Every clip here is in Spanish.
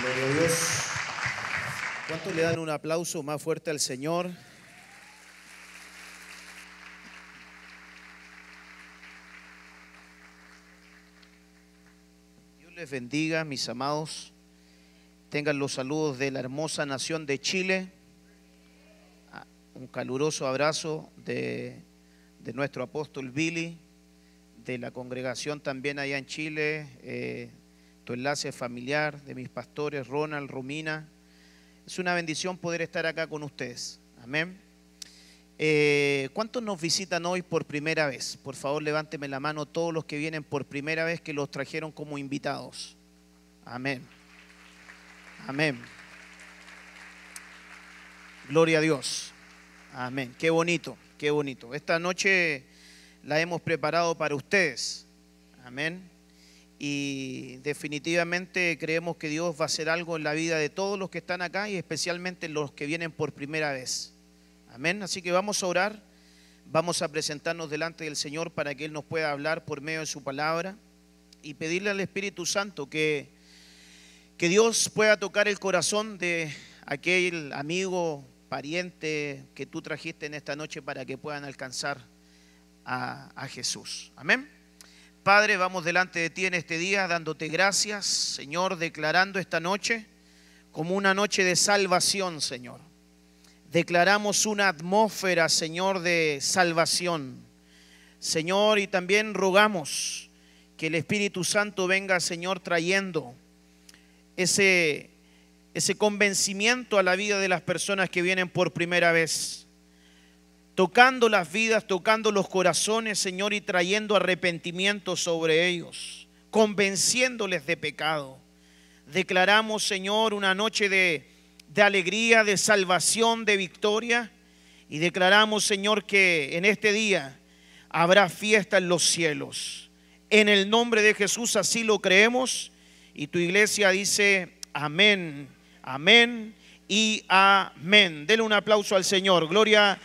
Gloria a Dios. ¿Cuántos le dan un aplauso más fuerte al Señor? Dios les bendiga, mis amados. Tengan los saludos de la hermosa nación de Chile. Ah, Un caluroso abrazo de, de nuestro apóstol Billy, de la congregación también allá en Chile, eh, tu enlace familiar, de mis pastores Ronald, Romina. Es una bendición poder estar acá con ustedes. Amén. Eh, ¿Cuántos nos visitan hoy por primera vez? Por favor, levánteme la mano todos los que vienen por primera vez que los trajeron como invitados. Amén. Amén. Gloria a Dios. Amén. Qué bonito, qué bonito. Esta noche la hemos preparado para ustedes. Amén. Y definitivamente creemos que Dios va a hacer algo en la vida de todos los que están acá y especialmente los que vienen por primera vez. Amén. Así que vamos a orar. Vamos a presentarnos delante del Señor para que Él nos pueda hablar por medio de su palabra y pedirle al Espíritu Santo que, que Dios pueda tocar el corazón de aquel amigo, pariente que tú trajiste en esta noche para que puedan alcanzar a, a Jesús. Amén. Padre, vamos delante de ti en este día dándote gracias, Señor, declarando esta noche como una noche de salvación, Señor. Declaramos una atmósfera, Señor, de salvación. Señor, y también rogamos que el Espíritu Santo venga, Señor, trayendo ese, ese convencimiento a la vida de las personas que vienen por primera vez tocando las vidas, tocando los corazones, Señor, y trayendo arrepentimiento sobre ellos, convenciéndoles de pecado. Declaramos, Señor, una noche de, de, alegría, de salvación, de victoria, y declaramos, Señor, que en este día habrá fiesta en los cielos. En el nombre de Jesús así lo creemos, y tu iglesia dice, amén, amén y amén. Dele un aplauso al Señor. Gloria a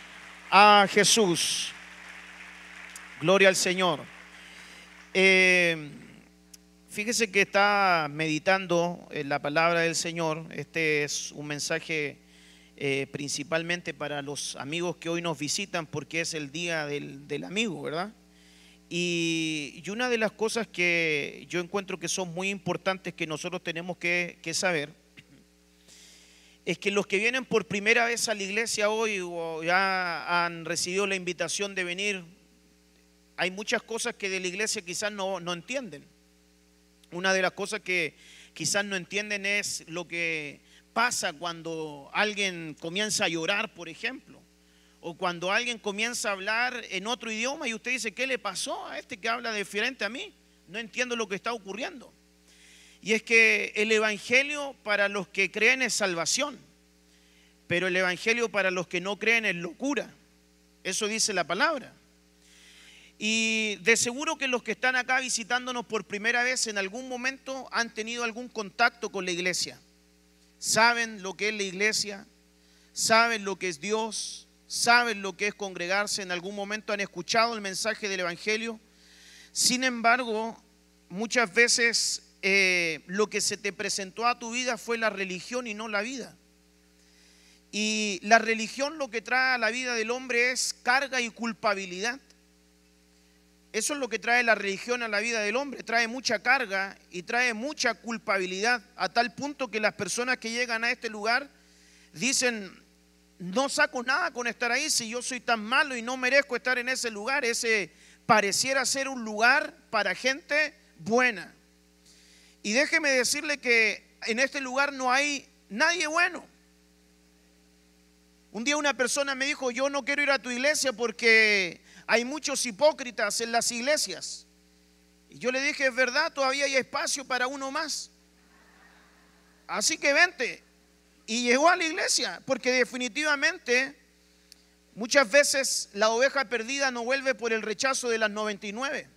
a Jesús. Gloria al Señor. Eh, fíjese que está meditando en la palabra del Señor. Este es un mensaje eh, principalmente para los amigos que hoy nos visitan porque es el día del, del amigo, ¿verdad? Y, y, una de las cosas que yo encuentro que son muy importantes que nosotros tenemos que, que saber es que los que vienen por primera vez a la iglesia hoy o ya han recibido la invitación de venir, hay muchas cosas que de la iglesia quizás no, no entienden. Una de las cosas que quizás no entienden es lo que pasa cuando alguien comienza a llorar, por ejemplo, o cuando alguien comienza a hablar en otro idioma y usted dice, ¿qué le pasó a este que habla diferente a mí? No entiendo lo que está ocurriendo. Y es que el Evangelio para los que creen es salvación, pero el Evangelio para los que no creen es locura. Eso dice la palabra. Y de seguro que los que están acá visitándonos por primera vez en algún momento han tenido algún contacto con la iglesia. Saben lo que es la iglesia, saben lo que es Dios, saben lo que es congregarse, en algún momento han escuchado el mensaje del Evangelio. Sin embargo, muchas veces eh, lo que se te presentó a tu vida fue la religión y no la vida. Y la religión lo que trae a la vida del hombre es carga y culpabilidad. Eso es lo que trae la religión a la vida del hombre. Trae mucha carga y trae mucha culpabilidad a tal punto que las personas que llegan a este lugar dicen, no saco nada con estar ahí si yo soy tan malo y no merezco estar en ese lugar. Ese pareciera ser un lugar para gente buena. Y déjeme decirle que en este lugar no hay nadie bueno. Un día una persona me dijo, yo no quiero ir a tu iglesia porque hay muchos hipócritas en las iglesias. Y yo le dije, es verdad, todavía hay espacio para uno más. Así que vente. Y llegó a la iglesia, porque definitivamente muchas veces la oveja perdida no vuelve por el rechazo de las 99.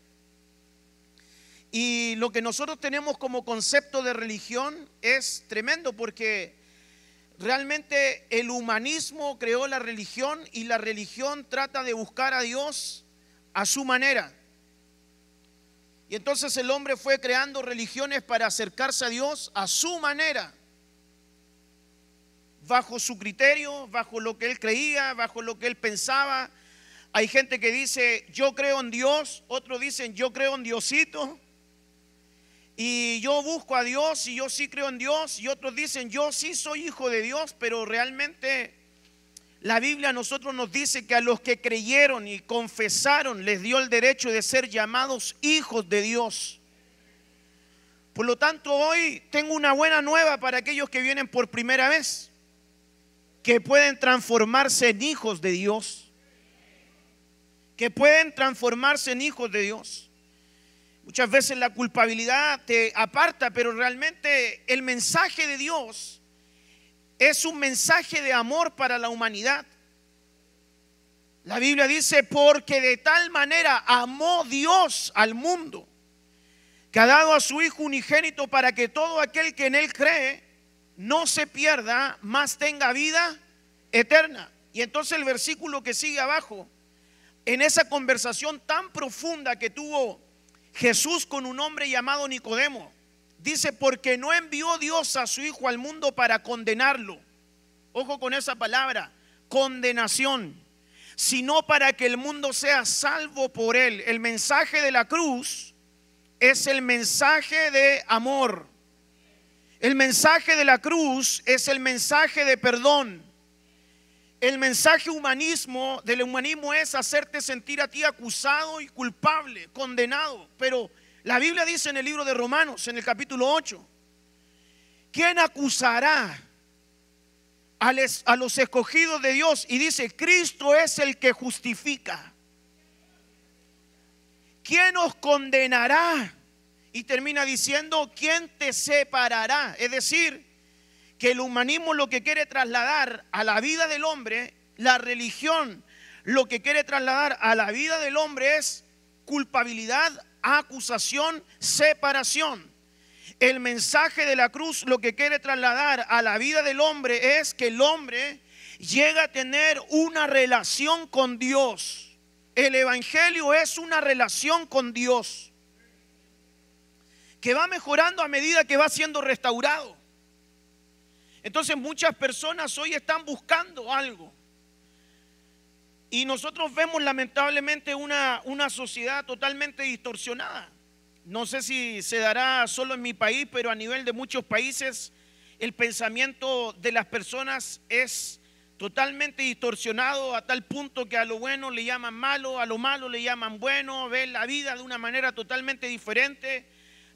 Y lo que nosotros tenemos como concepto de religión es tremendo porque realmente el humanismo creó la religión y la religión trata de buscar a Dios a su manera. Y entonces el hombre fue creando religiones para acercarse a Dios a su manera. bajo su criterio, bajo lo que él creía, bajo lo que él pensaba. Hay gente que dice, yo creo en Dios, otros dicen, yo creo en Diosito. Y yo busco a Dios y yo sí creo en Dios. Y otros dicen, yo sí soy hijo de Dios, pero realmente la Biblia a nosotros nos dice que a los que creyeron y confesaron les dio el derecho de ser llamados hijos de Dios. Por lo tanto, hoy tengo una buena nueva para aquellos que vienen por primera vez, que pueden transformarse en hijos de Dios, que pueden transformarse en hijos de Dios. Muchas veces la culpabilidad te aparta, pero realmente el mensaje de Dios es un mensaje de amor para la humanidad. La Biblia dice, porque de tal manera amó Dios al mundo, que ha dado a su Hijo unigénito para que todo aquel que en Él cree no se pierda, más tenga vida eterna. Y entonces el versículo que sigue abajo, en esa conversación tan profunda que tuvo Jesús con un hombre llamado Nicodemo. Dice, porque no envió Dios a su Hijo al mundo para condenarlo. Ojo con esa palabra, condenación, sino para que el mundo sea salvo por él. El mensaje de la cruz es el mensaje de amor. El mensaje de la cruz es el mensaje de perdón. El mensaje humanismo del humanismo es hacerte sentir a ti acusado y culpable, condenado. Pero la Biblia dice en el libro de Romanos, en el capítulo 8, ¿quién acusará a, los escogidos de Dios? Y dice, Cristo es el que justifica. ¿Quién os condenará? Y termina diciendo, ¿quién te separará? Es decir, que el humanismo lo que quiere trasladar a la vida del hombre, la religión lo que quiere trasladar a la vida del hombre es culpabilidad, acusación, separación. El mensaje de la cruz lo que quiere trasladar a la vida del hombre es que el hombre llega a tener una relación con Dios. El Evangelio es una relación con Dios que va mejorando a medida que va siendo restaurado. Entonces muchas personas hoy están buscando algo. Y nosotros vemos lamentablemente una, una sociedad totalmente distorsionada. No sé si se dará solo en mi país, pero a nivel de muchos países el pensamiento de las personas es totalmente distorsionado a tal punto que a lo bueno le llaman malo, a lo malo le llaman bueno, ven la vida de una manera totalmente diferente,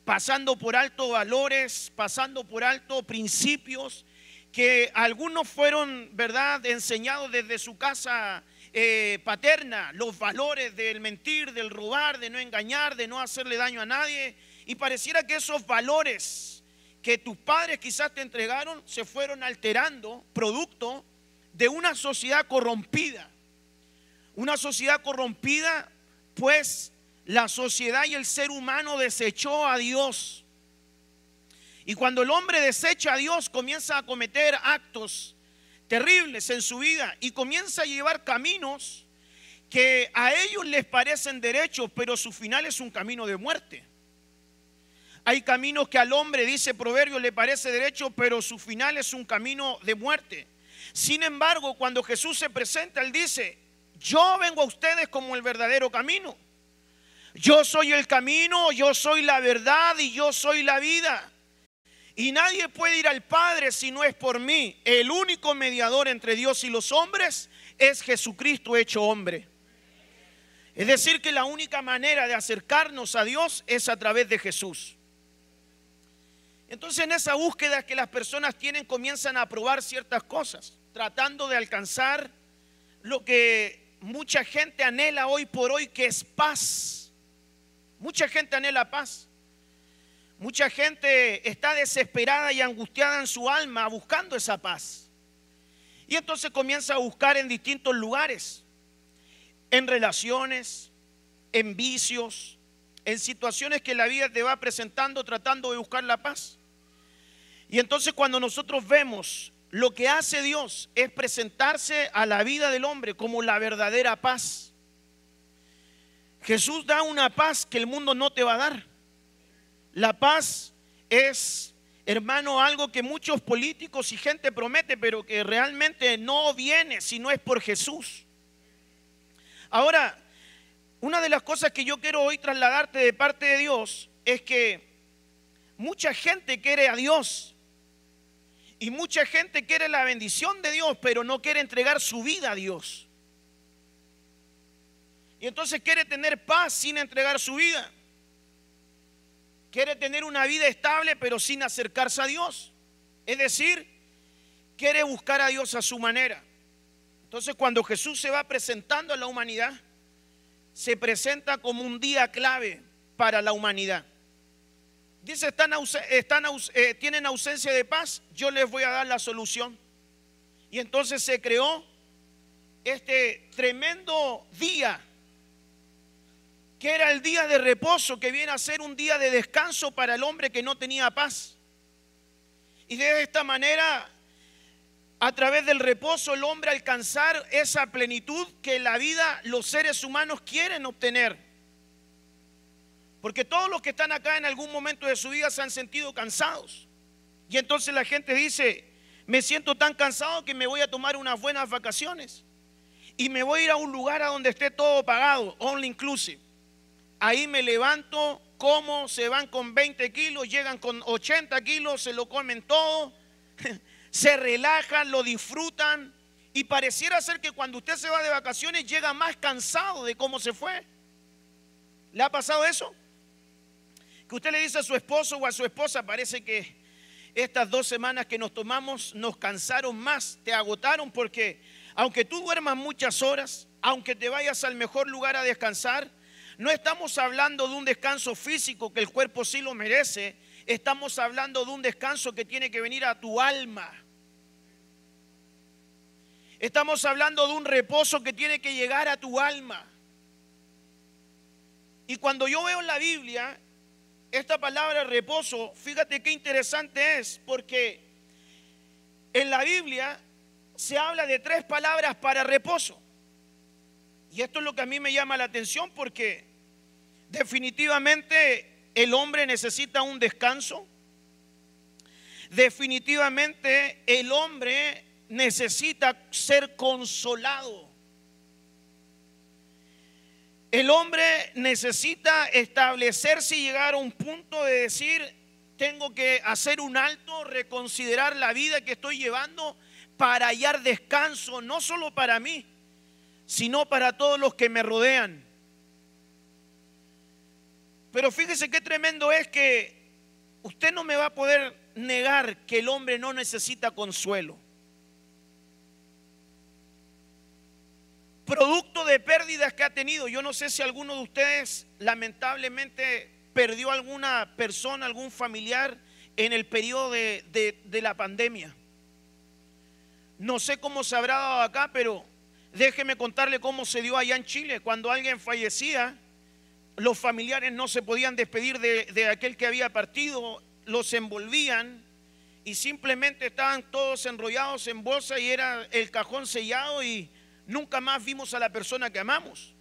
pasando por alto valores, pasando por alto principios que algunos fueron, ¿verdad?, enseñados desde su casa eh, paterna, los valores del mentir, del robar, de no engañar, de no hacerle daño a nadie. Y pareciera que esos valores que tus padres quizás te entregaron se fueron alterando, producto de una sociedad corrompida. Una sociedad corrompida, pues la sociedad y el ser humano desechó a Dios y cuando el hombre desecha a Dios, comienza a cometer actos terribles en su vida y comienza a llevar caminos que a ellos les parecen derechos, pero su final es un camino de muerte. Hay caminos que al hombre, dice Proverbio, le parece derecho, pero su final es un camino de muerte. Sin embargo, cuando Jesús se presenta, Él dice, yo vengo a ustedes como el verdadero camino. Yo soy el camino, yo soy la verdad y yo soy la vida. Y nadie puede ir al Padre si no es por mí. El único mediador entre Dios y los hombres es Jesucristo hecho hombre. Es decir, que la única manera de acercarnos a Dios es a través de Jesús. Entonces en esa búsqueda que las personas tienen comienzan a probar ciertas cosas, tratando de alcanzar lo que mucha gente anhela hoy por hoy, que es paz. Mucha gente anhela paz. Mucha gente está desesperada y angustiada en su alma buscando esa paz. Y entonces comienza a buscar en distintos lugares, en relaciones, en vicios, en situaciones que la vida te va presentando tratando de buscar la paz. Y entonces cuando nosotros vemos lo que hace Dios es presentarse a la vida del hombre como la verdadera paz. Jesús da una paz que el mundo no te va a dar. La paz es hermano, algo que muchos políticos y gente promete, pero que realmente no viene si no es por Jesús. Ahora, una de las cosas que yo quiero hoy trasladarte de parte de Dios es que mucha gente quiere a Dios y mucha gente quiere la bendición de Dios, pero no quiere entregar su vida a Dios. Y entonces quiere tener paz sin entregar su vida. Quiere tener una vida estable pero sin acercarse a Dios. Es decir, quiere buscar a Dios a su manera. Entonces cuando Jesús se va presentando a la humanidad, se presenta como un día clave para la humanidad. Dice, eh, tienen ausencia de paz, yo les voy a dar la solución. Y entonces se creó este tremendo día que era el día de reposo, que viene a ser un día de descanso para el hombre que no tenía paz. Y de esta manera, a través del reposo, el hombre alcanzar esa plenitud que la vida, los seres humanos quieren obtener. Porque todos los que están acá en algún momento de su vida se han sentido cansados. Y entonces la gente dice, me siento tan cansado que me voy a tomar unas buenas vacaciones. Y me voy a ir a un lugar a donde esté todo pagado, only inclusive ahí me levanto, como, se van con 20 kilos, llegan con 80 kilos, se lo comen todo, se relajan, lo disfrutan y pareciera ser que cuando usted se va de vacaciones llega más cansado de cómo se fue. ¿Le ha pasado eso? Que usted le dice a su esposo o a su esposa, parece que estas dos semanas que nos tomamos nos cansaron más, te agotaron porque aunque tú duermas muchas horas, aunque te vayas al mejor lugar a descansar, no estamos hablando de un descanso físico que el cuerpo sí lo merece, estamos hablando de un descanso que tiene que venir a tu alma. Estamos hablando de un reposo que tiene que llegar a tu alma. Y cuando yo veo en la Biblia esta palabra reposo, fíjate qué interesante es, porque en la Biblia se habla de tres palabras para reposo. Y esto es lo que a mí me llama la atención porque Definitivamente el hombre necesita un descanso. Definitivamente el hombre necesita ser consolado. El hombre necesita establecerse y llegar a un punto de decir, tengo que hacer un alto, reconsiderar la vida que estoy llevando para hallar descanso, no solo para mí, sino para todos los que me rodean. Pero fíjese qué tremendo es que usted no me va a poder negar que el hombre no necesita consuelo. Producto de pérdidas que ha tenido. Yo no sé si alguno de ustedes lamentablemente perdió alguna persona, algún familiar en el periodo de, de la pandemia. No sé cómo se habrá dado acá, pero déjeme contarle cómo se dio allá en Chile. Cuando alguien fallecía, los familiares no se podían despedir de, aquel que había partido, los envolvían y simplemente estaban todos enrollados en bolsa y era el cajón sellado y nunca más vimos a la persona que amamos.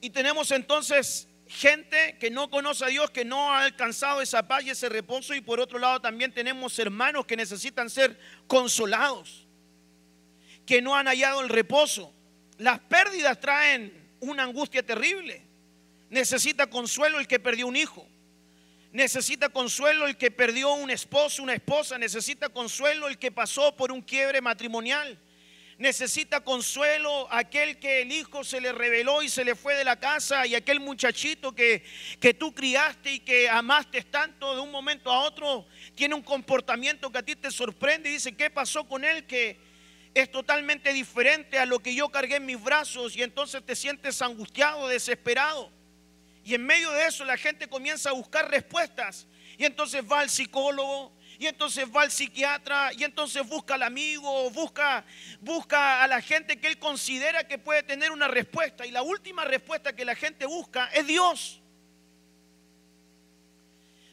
Y tenemos entonces gente que no conoce a Dios, que no ha alcanzado esa paz y ese reposo y por otro lado también tenemos hermanos que necesitan ser consolados, que no han hallado el reposo. Las pérdidas traen una angustia terrible. Necesita consuelo el que perdió un hijo. Necesita consuelo el que perdió un esposo, una esposa. Necesita consuelo el que pasó por un quiebre matrimonial. Necesita consuelo aquel que el hijo se le reveló y se le fue de la casa y aquel muchachito que, que tú criaste y que amaste tanto de un momento a otro tiene un comportamiento que a ti te sorprende y dice, ¿qué pasó con él? Que, es totalmente diferente a lo que yo cargué en mis brazos y entonces te sientes angustiado, desesperado. Y en medio de eso la gente comienza a buscar respuestas y entonces va al psicólogo, y entonces va al psiquiatra y entonces busca al amigo, busca, busca a la gente que él considera que puede tener una respuesta. Y la última respuesta que la gente busca es Dios.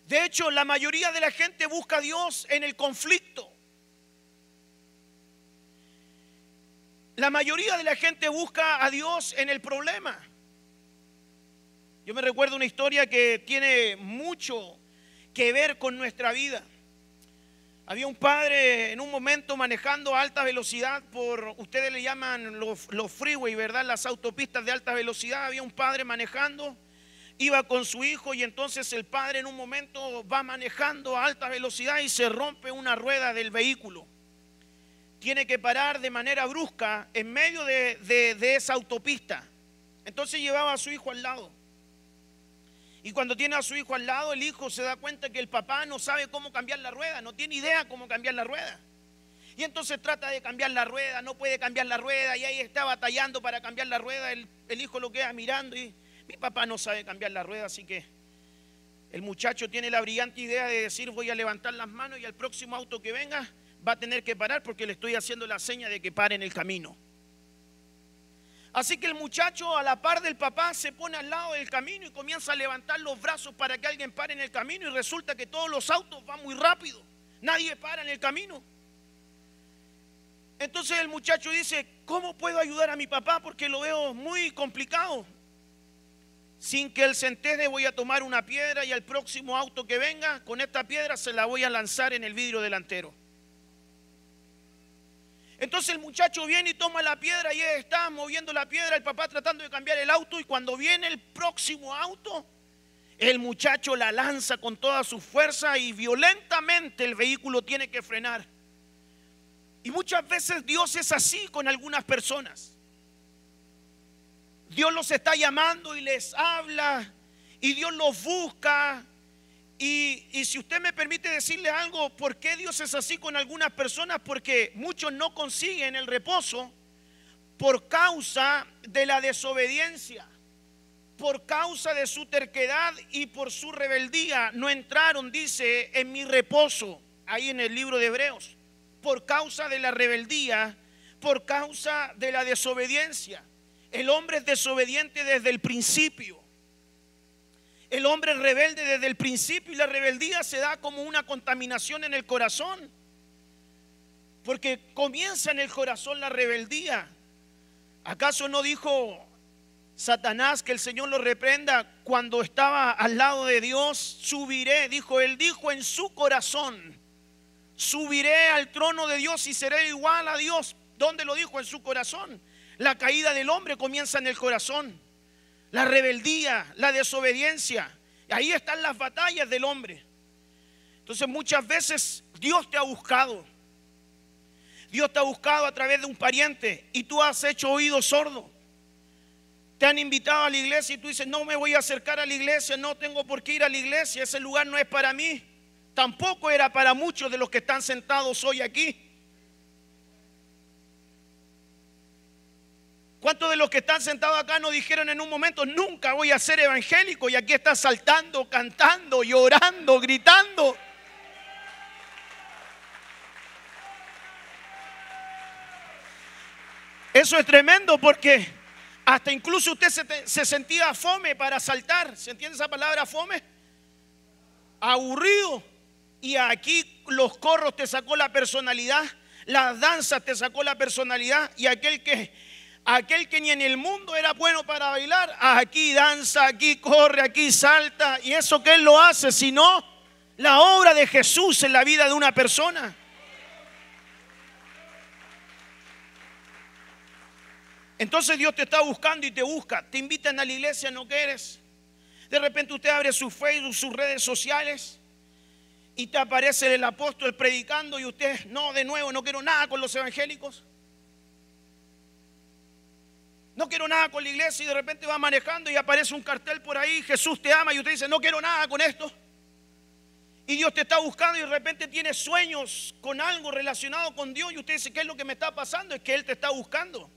De hecho, la mayoría de la gente busca a Dios en el conflicto. La mayoría de la gente busca a Dios en el problema. Yo me recuerdo una historia que tiene mucho que ver con nuestra vida. Había un padre en un momento manejando a alta velocidad por, ustedes le llaman los, los freeway, ¿verdad? Las autopistas de alta velocidad. Había un padre manejando, iba con su hijo y entonces el padre en un momento va manejando a alta velocidad y se rompe una rueda del vehículo. Tiene que parar de manera brusca en medio de, esa autopista. Entonces llevaba a su hijo al lado. Y cuando tiene a su hijo al lado, el hijo se da cuenta que el papá no sabe cómo cambiar la rueda, no tiene idea cómo cambiar la rueda. Y entonces trata de cambiar la rueda, no puede cambiar la rueda y ahí está batallando para cambiar la rueda. El, hijo lo queda mirando y mi papá no sabe cambiar la rueda, así que el muchacho tiene la brillante idea de decir voy a levantar las manos y al próximo auto que venga va a tener que parar porque le estoy haciendo la seña de que pare en el camino. Así que el muchacho a la par del papá se pone al lado del camino y comienza a levantar los brazos para que alguien pare en el camino y resulta que todos los autos van muy rápido. Nadie para en el camino. Entonces el muchacho dice, ¿cómo puedo ayudar a mi papá? Porque lo veo muy complicado. Sin que él se entere voy a tomar una piedra y al próximo auto que venga, con esta piedra se la voy a lanzar en el vidrio delantero. Entonces el muchacho viene y toma la piedra y está moviendo la piedra, el papá tratando de cambiar el auto y cuando viene el próximo auto, el muchacho la lanza con toda su fuerza y violentamente el vehículo tiene que frenar. Y muchas veces Dios es así con algunas personas. Dios los está llamando y les habla y Dios los busca y, si usted me permite decirle algo, ¿por qué Dios es así con algunas personas? Porque muchos no consiguen el reposo por causa de la desobediencia, por causa de su terquedad y por su rebeldía. No entraron, dice, en mi reposo, ahí en el libro de Hebreos, por causa de la rebeldía, por causa de la desobediencia. El hombre es desobediente desde el principio. El hombre rebelde desde el principio y la rebeldía se da como una contaminación en el corazón. Porque comienza en el corazón la rebeldía. ¿Acaso no dijo Satanás que el Señor lo reprenda cuando estaba al lado de Dios? Subiré, dijo él, dijo en su corazón, subiré al trono de Dios y seré igual a Dios. ¿Dónde lo dijo? En su corazón. La caída del hombre comienza en el corazón la rebeldía, la desobediencia. Ahí están las batallas del hombre. Entonces muchas veces Dios te ha buscado. Dios te ha buscado a través de un pariente y tú has hecho oído sordo. Te han invitado a la iglesia y tú dices, no me voy a acercar a la iglesia, no tengo por qué ir a la iglesia, ese lugar no es para mí. Tampoco era para muchos de los que están sentados hoy aquí. ¿Cuántos de los que están sentados acá no dijeron en un momento, nunca voy a ser evangélico? Y aquí está saltando, cantando, llorando, gritando. Eso es tremendo porque hasta incluso usted se, se, sentía fome para saltar. ¿Se entiende esa palabra fome? Aburrido. Y aquí los corros te sacó la personalidad, las danzas te sacó la personalidad y aquel que aquel que ni en el mundo era bueno para bailar, aquí danza, aquí corre, aquí salta. Y eso que él lo hace, sino la obra de Jesús en la vida de una persona. Entonces Dios te está buscando y te busca. Te invitan a la iglesia, no quieres. De repente usted abre su Facebook, sus redes sociales y te aparece el apóstol predicando y usted, no, de nuevo, no quiero nada con los evangélicos no quiero nada con la iglesia y de repente va manejando y aparece un cartel por ahí, Jesús te ama y usted dice, no quiero nada con esto. Y Dios te está buscando y de repente tiene sueños con algo relacionado con Dios y usted dice, ¿qué es lo que me está pasando? Es que Él te está buscando.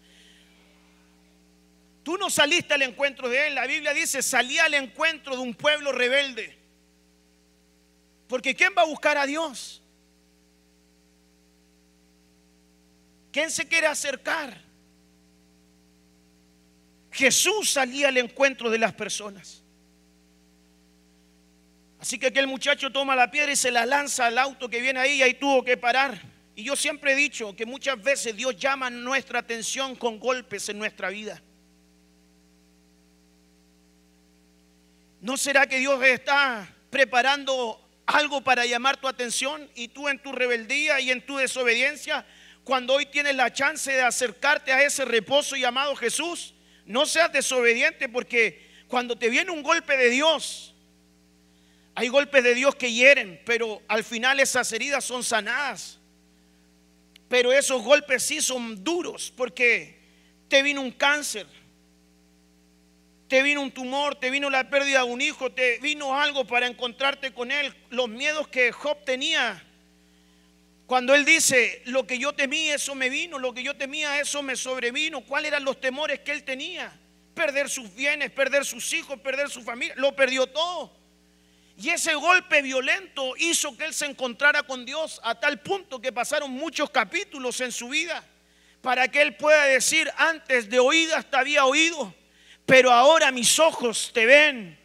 Tú no saliste al encuentro de Él. La Biblia dice, salí al encuentro de un pueblo rebelde. Porque ¿quién va a buscar a Dios? ¿Quién se quiere acercar? Jesús salía al encuentro de las personas. Así que aquel muchacho toma la piedra y se la lanza al auto que viene ahí y ahí tuvo que parar. Y yo siempre he dicho que muchas veces Dios llama nuestra atención con golpes en nuestra vida. ¿No será que Dios está preparando algo para llamar tu atención y tú en tu rebeldía y en tu desobediencia, cuando hoy tienes la chance de acercarte a ese reposo llamado Jesús, no seas desobediente porque cuando te viene un golpe de Dios, hay golpes de Dios que hieren, pero al final esas heridas son sanadas. Pero esos golpes sí son duros porque te vino un cáncer, te vino un tumor, te vino la pérdida de un hijo, te vino algo para encontrarte con él. Los miedos que Job tenía. Cuando él dice, lo que yo temía, eso me vino, lo que yo temía, eso me sobrevino. ¿Cuáles eran los temores que él tenía? Perder sus bienes, perder sus hijos, perder su familia. Lo perdió todo. Y ese golpe violento hizo que él se encontrara con Dios a tal punto que pasaron muchos capítulos en su vida para que él pueda decir, antes de oídas te había oído, pero ahora mis ojos te ven.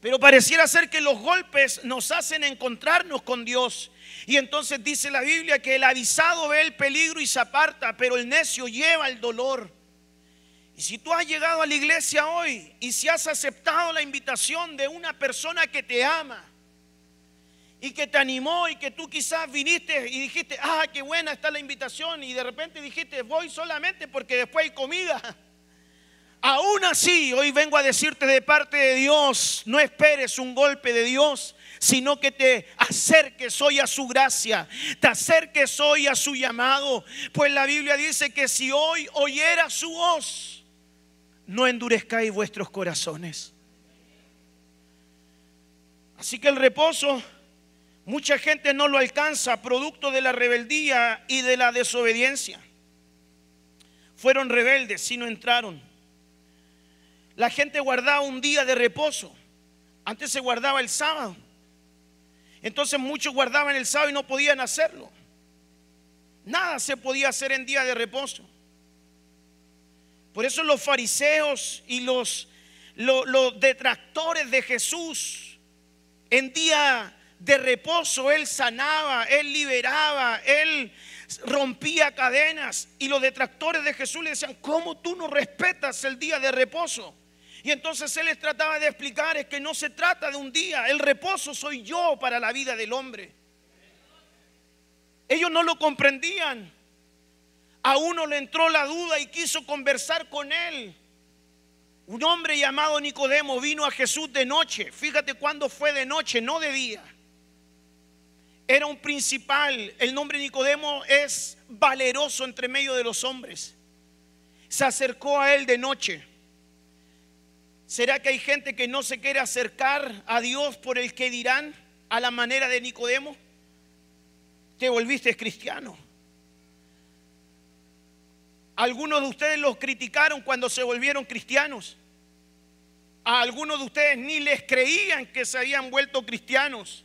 Pero pareciera ser que los golpes nos hacen encontrarnos con Dios. Y entonces dice la Biblia que el avisado ve el peligro y se aparta, pero el necio lleva el dolor. Y si tú has llegado a la iglesia hoy y si has aceptado la invitación de una persona que te ama y que te animó y que tú quizás viniste y dijiste, ah, qué buena está la invitación y de repente dijiste, voy solamente porque después hay comida. Aún así, hoy vengo a decirte de parte de Dios, no esperes un golpe de Dios, sino que te acerques hoy a su gracia, te acerques hoy a su llamado. Pues la Biblia dice que si hoy oyera su voz, no endurezcáis vuestros corazones. Así que el reposo, mucha gente no lo alcanza, producto de la rebeldía y de la desobediencia. Fueron rebeldes y no entraron. La gente guardaba un día de reposo. Antes se guardaba el sábado. Entonces muchos guardaban el sábado y no podían hacerlo. Nada se podía hacer en día de reposo. Por eso los fariseos y los, detractores de Jesús en día de reposo, Él sanaba, Él liberaba, Él rompía cadenas. Y los detractores de Jesús le decían, ¿cómo tú no respetas el día de reposo? Y entonces Él les trataba de explicar es que no se trata de un día, el reposo soy yo para la vida del hombre. Ellos no lo comprendían a uno le entró la duda y quiso conversar con él. Un hombre llamado Nicodemo vino a Jesús de noche. Fíjate cuándo fue de noche, no de día. Era un principal. El nombre Nicodemo es valeroso entre medio de los hombres. Se acercó a él de noche. ¿Será que hay gente que no se quiere acercar a Dios por el que dirán a la manera de Nicodemo? Te volviste cristiano. Algunos de ustedes los criticaron cuando se volvieron cristianos. A algunos de ustedes ni les creían que se habían vuelto cristianos.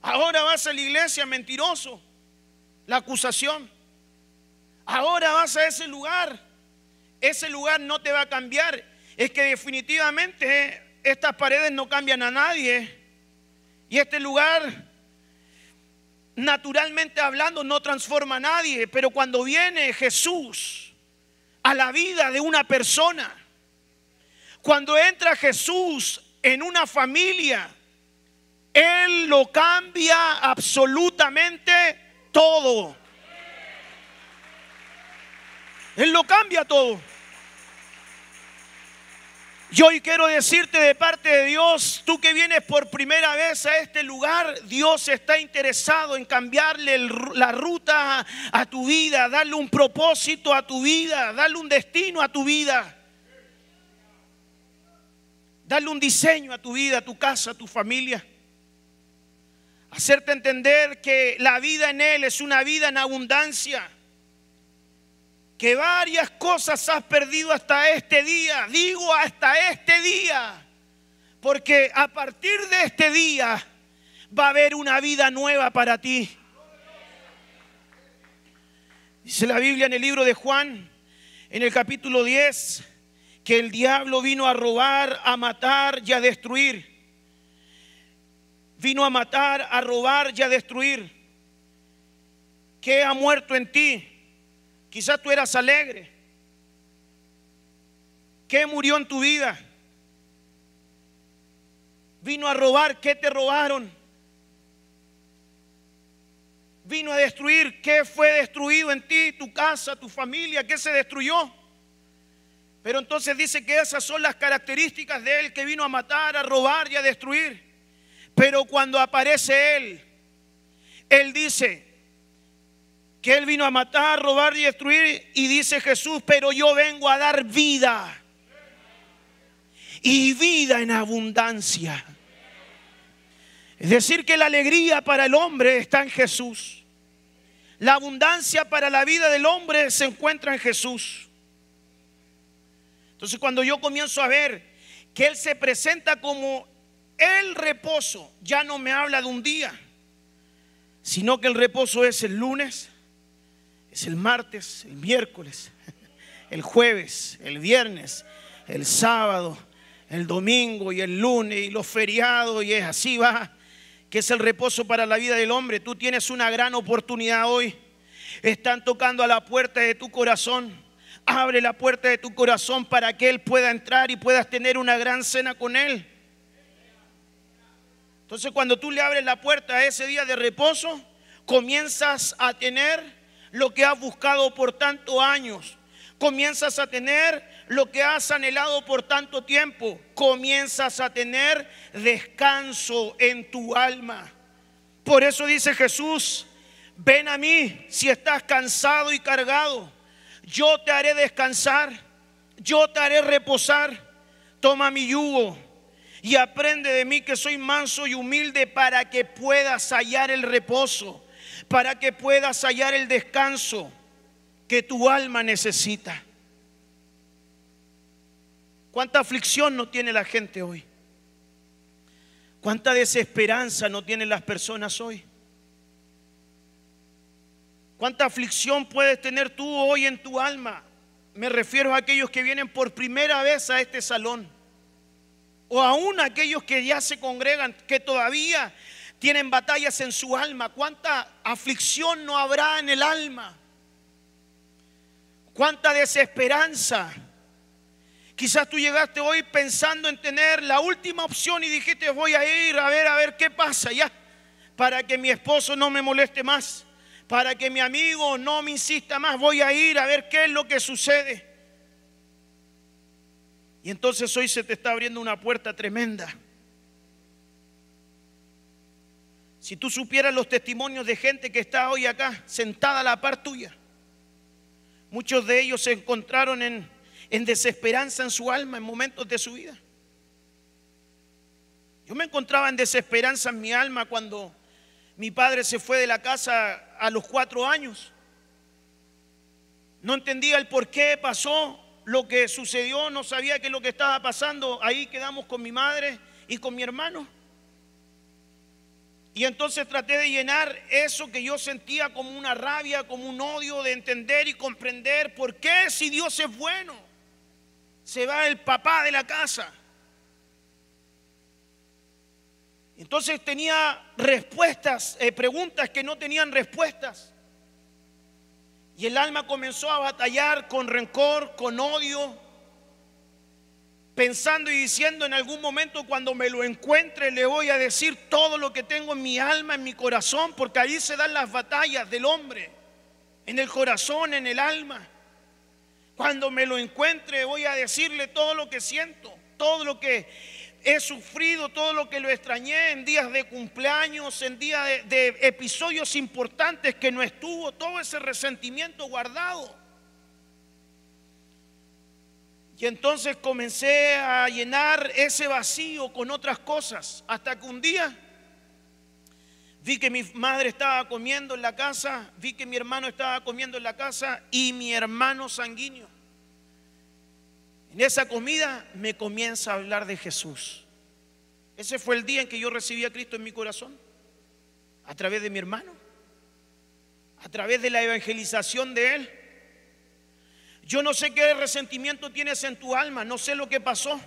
Ahora vas a la iglesia mentiroso. La acusación. Ahora vas a ese lugar. Ese lugar no te va a cambiar. Es que definitivamente estas paredes no cambian a nadie. Y este lugar naturalmente hablando no transforma a nadie, pero cuando viene Jesús a la vida de una persona, cuando entra Jesús en una familia, Él lo cambia absolutamente todo. Él lo cambia todo. Yo hoy quiero decirte de parte de Dios, tú que vienes por primera vez a este lugar, Dios está interesado en cambiarle la ruta a tu vida, darle un propósito a tu vida, darle un destino a tu vida, darle un diseño a tu vida, a tu casa, a tu familia. Hacerte entender que la vida en Él es una vida en abundancia que varias cosas has perdido hasta este día. Digo hasta este día. Porque a partir de este día va a haber una vida nueva para ti. Dice la Biblia en el libro de Juan, en el capítulo 10, que el diablo vino a robar, a matar y a destruir. Vino a matar, a robar y a destruir. ¿Qué ha muerto en ti? Quizás tú eras alegre. ¿Qué murió en tu vida? Vino a robar, ¿qué te robaron? Vino a destruir, ¿qué fue destruido en ti, tu casa, tu familia? ¿Qué se destruyó? Pero entonces dice que esas son las características de Él que vino a matar, a robar y a destruir. Pero cuando aparece Él, Él dice que Él vino a matar, robar y destruir. Y dice Jesús, pero yo vengo a dar vida. Y vida en abundancia. Es decir, que la alegría para el hombre está en Jesús. La abundancia para la vida del hombre se encuentra en Jesús. Entonces cuando yo comienzo a ver que Él se presenta como el reposo, ya no me habla de un día, sino que el reposo es el lunes, es el martes, el miércoles, el jueves, el viernes, el sábado, el domingo y el lunes y los feriados y es así va, que es el reposo para la vida del hombre. Tú tienes una gran oportunidad hoy. Están tocando a la puerta de tu corazón Abre la puerta de tu corazón para que Él pueda entrar y puedas tener una gran cena con Él. Entonces cuando tú le abres la puerta a ese día de reposo, comienzas a tener lo que has buscado por tantos años. Comienzas a tener lo que has anhelado por tanto tiempo. Comienzas a tener descanso en tu alma. Por eso dice Jesús, ven a mí si estás cansado y cargado yo te haré descansar, yo te haré reposar. Toma mi yugo y aprende de mí que soy manso y humilde para que puedas hallar el reposo, para que puedas hallar el descanso que tu alma necesita. ¿Cuánta aflicción no tiene la gente hoy? ¿Cuánta desesperanza no tienen las personas hoy? ¿Cuánta aflicción puedes tener tú hoy en tu alma? Me refiero a aquellos que vienen por primera vez a este salón. O aún aquellos que ya se congregan, que todavía tienen batallas en su alma. ¿Cuánta aflicción no habrá en el alma? ¿Cuánta desesperanza? Quizás tú llegaste hoy pensando en tener la última opción y dijiste voy a ir a ver a ver qué pasa ya para que mi esposo no me moleste más para que mi amigo no me insista más, voy a ir a ver qué es lo que sucede. Y entonces hoy se te está abriendo una puerta tremenda. Si tú supieras los testimonios de gente que está hoy acá, sentada a la par tuya, muchos de ellos se encontraron en, en desesperanza en su alma en momentos de su vida. Yo me encontraba en desesperanza en mi alma cuando mi padre se fue de la casa a los cuatro años. No entendía el por qué pasó lo que sucedió, no sabía qué es lo que estaba pasando. Ahí quedamos con mi madre y con mi hermano. Y entonces traté de llenar eso que yo sentía como una rabia, como un odio, de entender y comprender por qué si Dios es bueno, se va el papá de la casa. Entonces tenía respuestas, eh, preguntas que no tenían respuestas. Y el alma comenzó a batallar con rencor, con odio, pensando y diciendo en algún momento cuando me lo encuentre le voy a decir todo lo que tengo en mi alma, en mi corazón, porque ahí se dan las batallas del hombre, en el corazón, en el alma. Cuando me lo encuentre voy a decirle todo lo que siento, todo lo que He sufrido todo lo que lo extrañé en días de cumpleaños, en días de, episodios importantes que no estuvo, todo ese resentimiento guardado. Y entonces comencé a llenar ese vacío con otras cosas, hasta que un día vi que mi madre estaba comiendo en la casa, vi que mi hermano estaba comiendo en la casa y mi hermano sanguíneo en esa comida me comienza a hablar de Jesús. Ese fue el día en que yo recibí a Cristo en mi corazón, a través de mi hermano, a través de la evangelización de Él. Yo no sé qué resentimiento tienes en tu alma, no sé lo que pasó.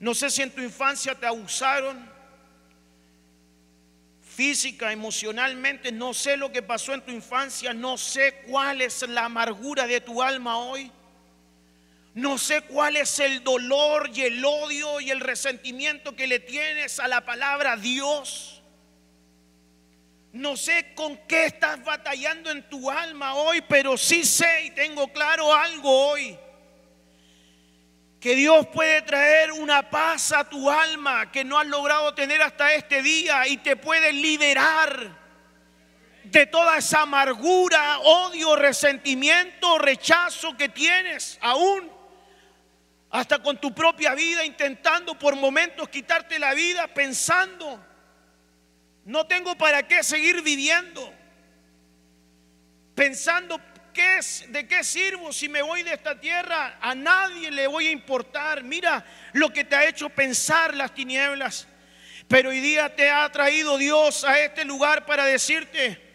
No sé si en tu infancia te abusaron física, emocionalmente, no sé lo que pasó en tu infancia, no sé cuál es la amargura de tu alma hoy. No sé cuál es el dolor y el odio y el resentimiento que le tienes a la palabra Dios. No sé con qué estás batallando en tu alma hoy, pero sí sé y tengo claro algo hoy. Que Dios puede traer una paz a tu alma que no has logrado tener hasta este día y te puede liberar de toda esa amargura, odio, resentimiento, rechazo que tienes aún hasta con tu propia vida, intentando por momentos quitarte la vida, pensando, no tengo para qué seguir viviendo, pensando, ¿qué es, ¿de qué sirvo si me voy de esta tierra? A nadie le voy a importar. Mira lo que te ha hecho pensar las tinieblas. Pero hoy día te ha traído Dios a este lugar para decirte,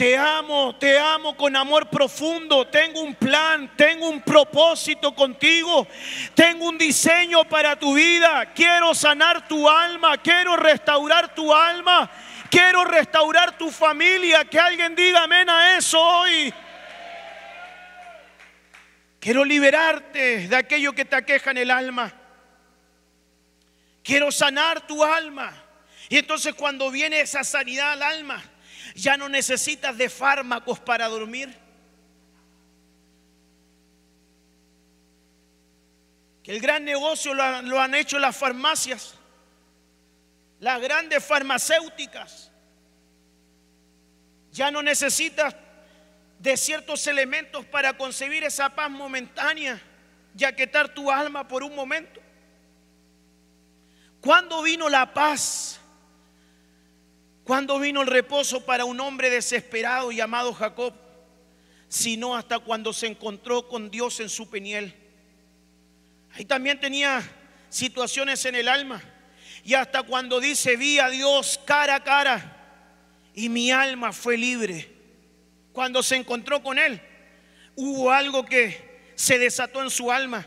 te amo, te amo con amor profundo. Tengo un plan, tengo un propósito contigo. Tengo un diseño para tu vida. Quiero sanar tu alma, quiero restaurar tu alma. Quiero restaurar tu familia. Que alguien diga amén a eso hoy. Quiero liberarte de aquello que te aqueja en el alma. Quiero sanar tu alma. Y entonces cuando viene esa sanidad al alma, ya no necesitas de fármacos para dormir. Que el gran negocio lo, han hecho las farmacias, las grandes farmacéuticas. Ya no necesitas de ciertos elementos para concebir esa paz momentánea y aquietar tu alma por un momento. ¿Cuándo vino la paz ¿Cuándo vino el reposo para un hombre desesperado llamado Jacob? Sino hasta cuando se encontró con Dios en su peniel. Ahí también tenía situaciones en el alma. Y hasta cuando dice, vi a Dios cara a cara y mi alma fue libre. Cuando se encontró con Él, hubo algo que se desató en su alma.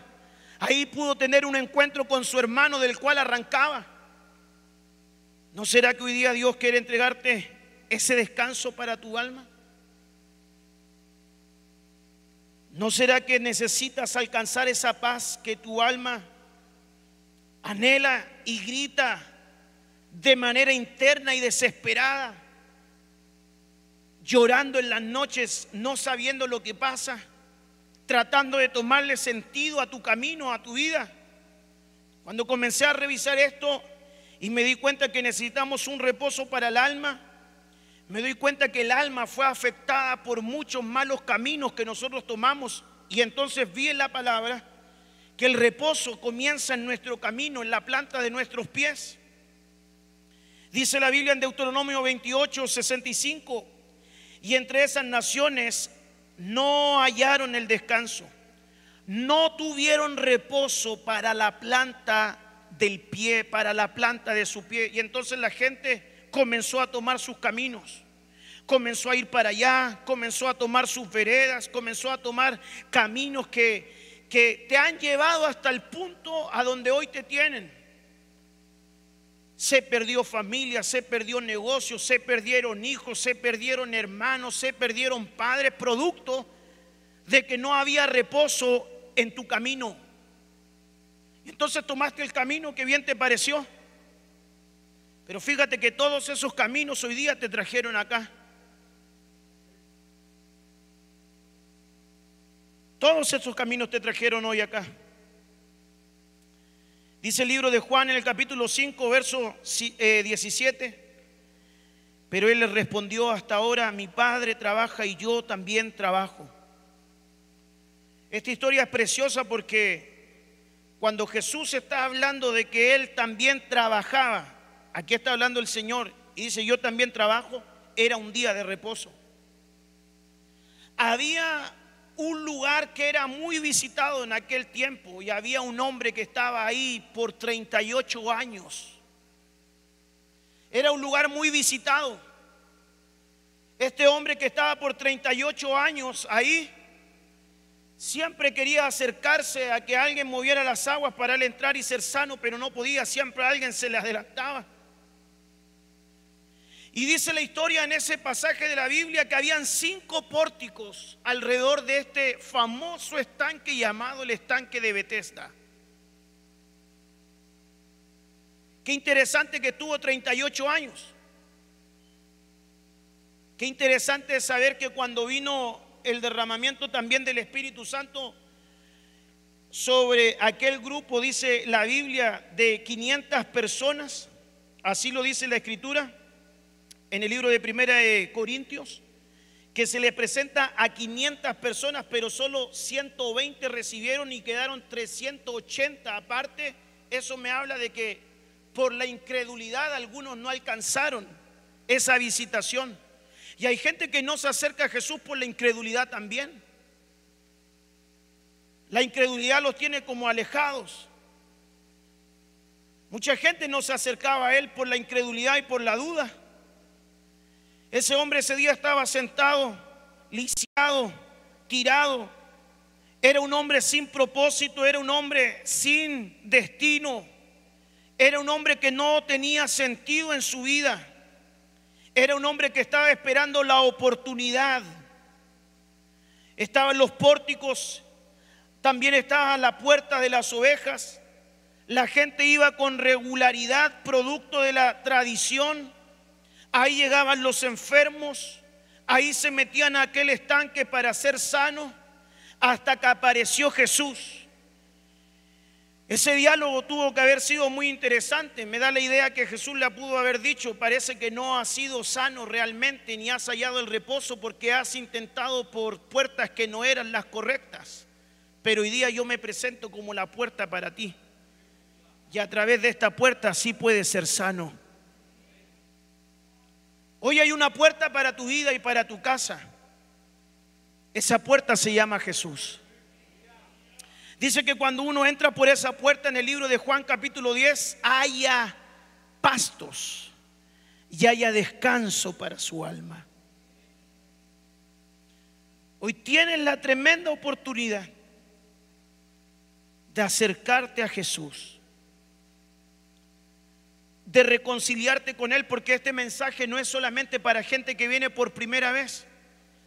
Ahí pudo tener un encuentro con su hermano del cual arrancaba. ¿No será que hoy día Dios quiere entregarte ese descanso para tu alma? ¿No será que necesitas alcanzar esa paz que tu alma anhela y grita de manera interna y desesperada? Llorando en las noches, no sabiendo lo que pasa, tratando de tomarle sentido a tu camino, a tu vida. Cuando comencé a revisar esto, y me di cuenta que necesitamos un reposo para el alma. Me doy cuenta que el alma fue afectada por muchos malos caminos que nosotros tomamos. Y entonces vi en la palabra que el reposo comienza en nuestro camino, en la planta de nuestros pies. Dice la Biblia en Deuteronomio 28, 65. Y entre esas naciones no hallaron el descanso. No tuvieron reposo para la planta del pie, para la planta de su pie. Y entonces la gente comenzó a tomar sus caminos, comenzó a ir para allá, comenzó a tomar sus veredas, comenzó a tomar caminos que, que te han llevado hasta el punto a donde hoy te tienen. Se perdió familia, se perdió negocio, se perdieron hijos, se perdieron hermanos, se perdieron padres, producto de que no había reposo en tu camino. Entonces tomaste el camino que bien te pareció. Pero fíjate que todos esos caminos hoy día te trajeron acá. Todos esos caminos te trajeron hoy acá. Dice el libro de Juan en el capítulo 5, verso 17. Eh, Pero él le respondió, hasta ahora mi padre trabaja y yo también trabajo. Esta historia es preciosa porque cuando Jesús está hablando de que él también trabajaba, aquí está hablando el Señor y dice yo también trabajo, era un día de reposo. Había un lugar que era muy visitado en aquel tiempo y había un hombre que estaba ahí por 38 años. Era un lugar muy visitado. Este hombre que estaba por 38 años ahí Siempre quería acercarse a que alguien moviera las aguas para él entrar y ser sano, pero no podía. Siempre alguien se le adelantaba. Y dice la historia en ese pasaje de la Biblia que habían cinco pórticos alrededor de este famoso estanque llamado el estanque de Bethesda. Qué interesante que tuvo 38 años. Qué interesante es saber que cuando vino el derramamiento también del Espíritu Santo sobre aquel grupo, dice la Biblia, de 500 personas, así lo dice la Escritura en el libro de Primera de Corintios, que se le presenta a 500 personas, pero solo 120 recibieron y quedaron 380 aparte. Eso me habla de que por la incredulidad algunos no alcanzaron esa visitación. Y hay gente que no se acerca a Jesús por la incredulidad también. La incredulidad los tiene como alejados. Mucha gente no se acercaba a Él por la incredulidad y por la duda. Ese hombre ese día estaba sentado, lisiado, tirado. Era un hombre sin propósito, era un hombre sin destino. Era un hombre que no tenía sentido en su vida. Era un hombre que estaba esperando la oportunidad. Estaba en los pórticos, también estaba a la puerta de las ovejas. La gente iba con regularidad, producto de la tradición. Ahí llegaban los enfermos, ahí se metían a aquel estanque para ser sanos, hasta que apareció Jesús. Ese diálogo tuvo que haber sido muy interesante. Me da la idea que Jesús le pudo haber dicho, parece que no has sido sano realmente ni has hallado el reposo porque has intentado por puertas que no eran las correctas. Pero hoy día yo me presento como la puerta para ti. Y a través de esta puerta sí puedes ser sano. Hoy hay una puerta para tu vida y para tu casa. Esa puerta se llama Jesús. Dice que cuando uno entra por esa puerta en el libro de Juan capítulo 10, haya pastos y haya descanso para su alma. Hoy tienes la tremenda oportunidad de acercarte a Jesús de reconciliarte con Él, porque este mensaje no es solamente para gente que viene por primera vez,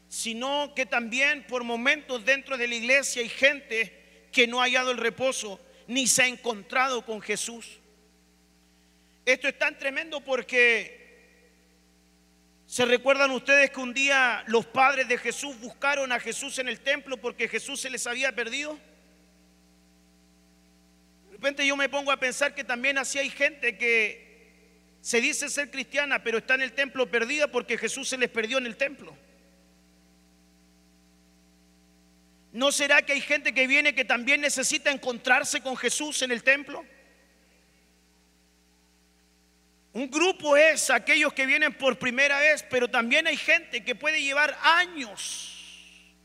sino que también por momentos dentro de la iglesia hay gente que no ha hallado el reposo ni se ha encontrado con Jesús. Esto es tan tremendo porque se recuerdan ustedes que un día los padres de Jesús buscaron a Jesús en el templo porque Jesús se les había perdido. De repente yo me pongo a pensar que también así hay gente que se dice ser cristiana, pero está en el templo perdida porque Jesús se les perdió en el templo. ¿No será que hay gente que viene que también necesita encontrarse con Jesús en el templo? Un grupo es aquellos que vienen por primera vez, pero también hay gente que puede llevar años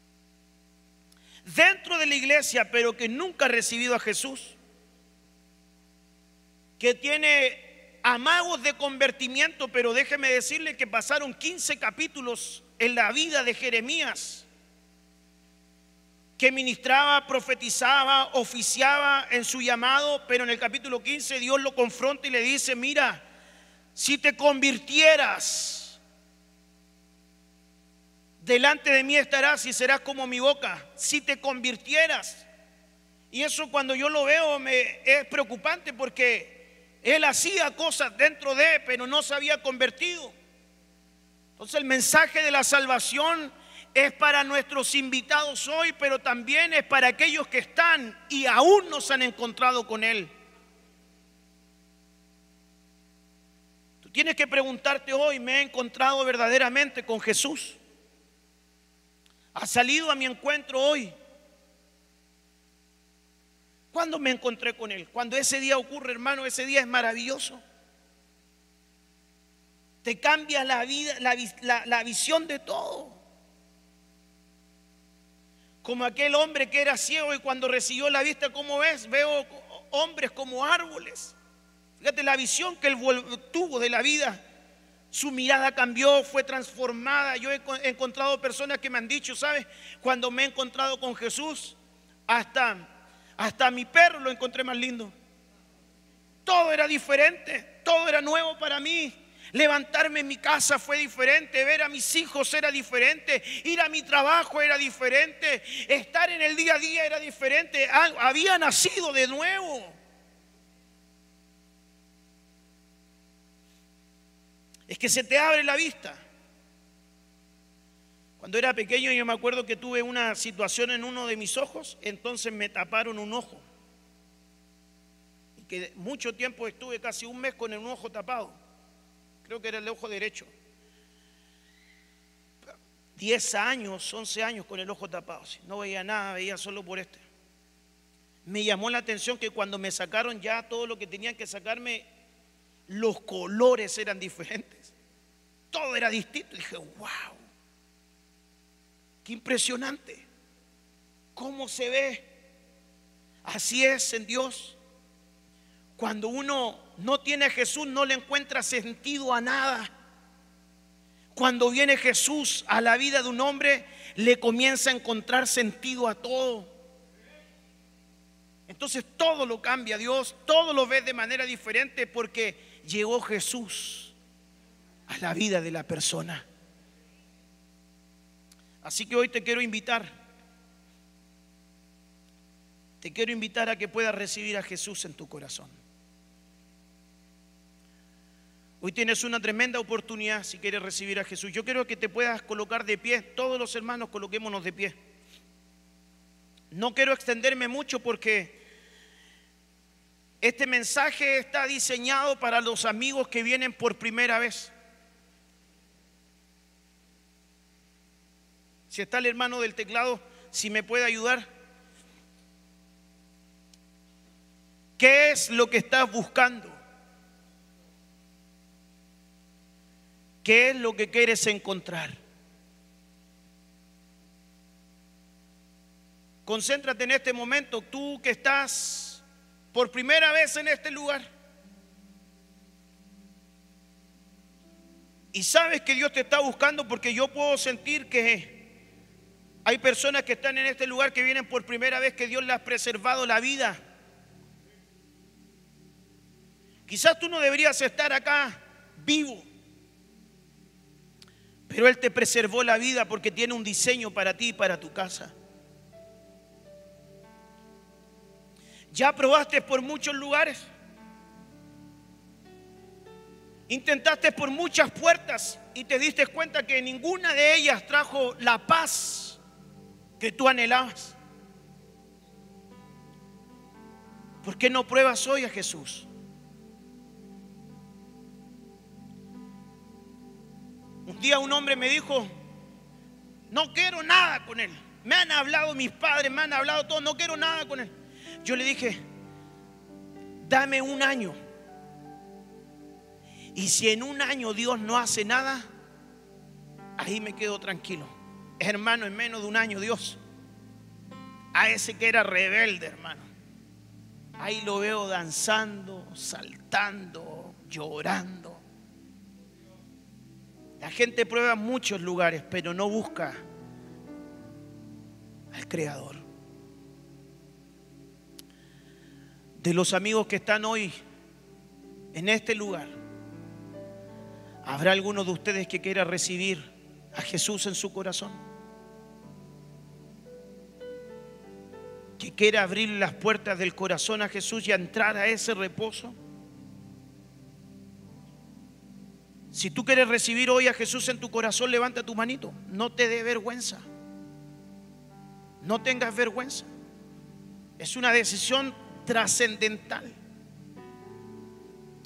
dentro de la iglesia, pero que nunca ha recibido a Jesús. Que tiene amagos de convertimiento, pero déjeme decirle que pasaron 15 capítulos en la vida de Jeremías, que ministraba, profetizaba, oficiaba en su llamado, pero en el capítulo 15 Dios lo confronta y le dice, mira, si te convirtieras, delante de mí estarás y serás como mi boca, si te convirtieras. Y eso cuando yo lo veo me es preocupante porque él hacía cosas dentro de, pero no se había convertido. Entonces el mensaje de la salvación es para nuestros invitados hoy, pero también es para aquellos que están y aún no se han encontrado con Él. Tú tienes que preguntarte hoy, ¿me he encontrado verdaderamente con Jesús? ¿Ha salido a mi encuentro hoy? ¿Cuándo me encontré con Él? Cuando ese día ocurre, hermano, ese día es maravilloso. Te cambia la vida, la, visión de todo. Como aquel hombre que era ciego y cuando recibió la vista, ¿cómo ves? Veo hombres como árboles. Fíjate la visión que él tuvo de la vida. Su mirada cambió, fue transformada. Yo he encontrado personas que me han dicho, ¿sabes? Cuando me he encontrado con Jesús, hasta hasta mi perro lo encontré más lindo. Todo era diferente, todo era nuevo para mí. Levantarme en mi casa fue diferente, ver a mis hijos era diferente, ir a mi trabajo era diferente, estar en el día a día era diferente. Había nacido de nuevo. Es que se te abre la vista. Cuando era pequeño yo me acuerdo que tuve una situación en uno de mis ojos, entonces me taparon un ojo. Y que mucho tiempo estuve casi un mes con el ojo tapado creo que era el ojo derecho. 10 años, 11 años con el ojo tapado. No veía nada, veía solo por este. Me llamó la atención que cuando me sacaron ya todo lo que tenían que sacarme, los colores eran diferentes. Todo era distinto. dije, wow, qué impresionante. ¿Cómo se ve? Así es en Dios. Cuando uno no tiene a Jesús no le encuentra sentido a nada. Cuando viene Jesús a la vida de un hombre, le comienza a encontrar sentido a todo. Entonces todo lo cambia Dios, todo lo ve de manera diferente porque llegó Jesús a la vida de la persona. Así que hoy te quiero invitar, te quiero invitar a que puedas recibir a Jesús en tu corazón. Hoy tienes una tremenda oportunidad si quieres recibir a Jesús. Yo quiero que te puedas colocar de pie. Todos los hermanos coloquémonos de pie. No quiero extenderme mucho porque este mensaje está diseñado para los amigos que vienen por primera vez. Si está el hermano del teclado, si me puede ayudar. ¿Qué es lo que estás buscando? ¿Qué es lo que quieres encontrar? Concéntrate en este momento, tú que estás por primera vez en este lugar. Y sabes que Dios te está buscando porque yo puedo sentir que hay personas que están en este lugar que vienen por primera vez que Dios les ha preservado la vida. Quizás tú no deberías estar acá vivo. Pero Él te preservó la vida porque tiene un diseño para ti y para tu casa. Ya probaste por muchos lugares. Intentaste por muchas puertas y te diste cuenta que ninguna de ellas trajo la paz que tú anhelabas. ¿Por qué no pruebas hoy a Jesús? Un día un hombre me dijo, no quiero nada con él. Me han hablado mis padres, me han hablado todos, no quiero nada con él. Yo le dije, dame un año. Y si en un año Dios no hace nada, ahí me quedo tranquilo. Hermano, en menos de un año Dios, a ese que era rebelde, hermano, ahí lo veo danzando, saltando, llorando. La gente prueba muchos lugares, pero no busca al Creador. De los amigos que están hoy en este lugar, ¿habrá alguno de ustedes que quiera recibir a Jesús en su corazón? Que quiera abrir las puertas del corazón a Jesús y entrar a ese reposo. Si tú quieres recibir hoy a Jesús en tu corazón, levanta tu manito. No te dé vergüenza. No tengas vergüenza. Es una decisión trascendental.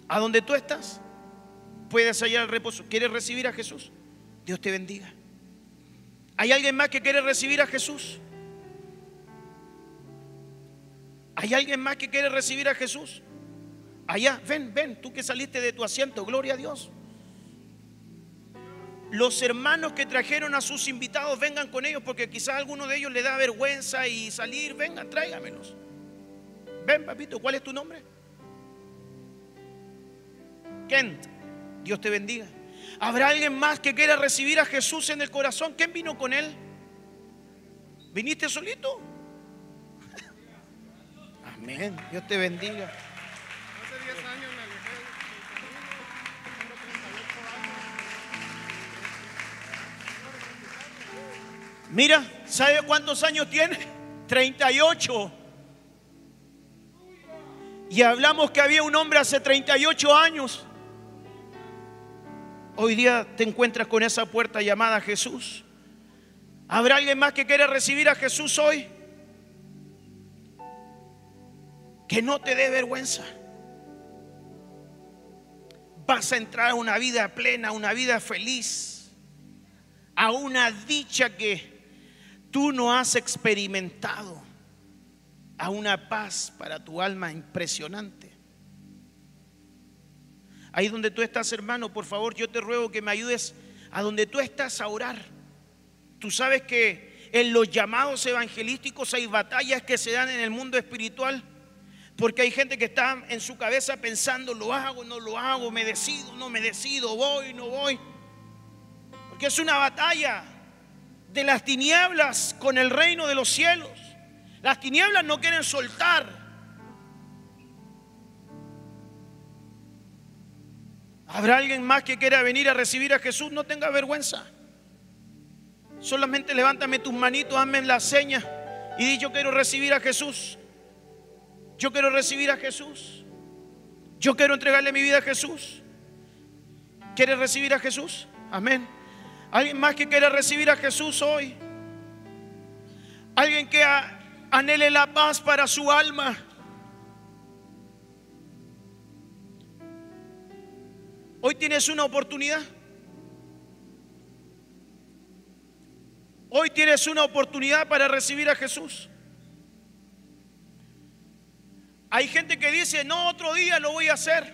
A donde tú estás, puedes hallar el reposo. ¿Quieres recibir a Jesús? Dios te bendiga. ¿Hay alguien más que quiere recibir a Jesús? ¿Hay alguien más que quiere recibir a Jesús? Allá, ven, ven, tú que saliste de tu asiento, gloria a Dios los hermanos que trajeron a sus invitados vengan con ellos porque quizás alguno de ellos le da vergüenza y salir, vengan, tráigamelos. Ven, papito, ¿cuál es tu nombre? Kent, Dios te bendiga. ¿Habrá alguien más que quiera recibir a Jesús en el corazón? ¿Quién vino con él? ¿Viniste solito? Amén, Dios te bendiga. Mira, ¿sabe cuántos años tiene? 38. Y hablamos que había un hombre hace 38 años. Hoy día te encuentras con esa puerta llamada Jesús. ¿Habrá alguien más que quiera recibir a Jesús hoy? Que no te dé vergüenza. Vas a entrar a una vida plena, a una vida feliz, a una dicha que tú no has experimentado, a una paz para tu alma impresionante. Ahí donde tú estás, hermano, por favor, yo te ruego que me ayudes a donde tú estás a orar. Tú sabes que en los llamados evangelísticos hay batallas que se dan en el mundo espiritual. Porque hay gente que está en su cabeza pensando, lo hago, no lo hago, me decido, no me decido, voy, no voy. Porque es una batalla de las tinieblas con el reino de los cielos. Las tinieblas no quieren soltar. ¿Habrá alguien más que quiera venir a recibir a Jesús? No tenga vergüenza. Solamente levántame tus manitos, hazme la seña y di yo quiero recibir a Jesús. Yo quiero recibir a Jesús. Yo quiero entregarle mi vida a Jesús. ¿Quieres recibir a Jesús? Amén. ¿Alguien más que quiera recibir a Jesús hoy? ¿Alguien que anhele la paz para su alma? Hoy tienes una oportunidad. Hoy tienes una oportunidad para recibir a Jesús. Hay gente que dice, no, otro día lo voy a hacer.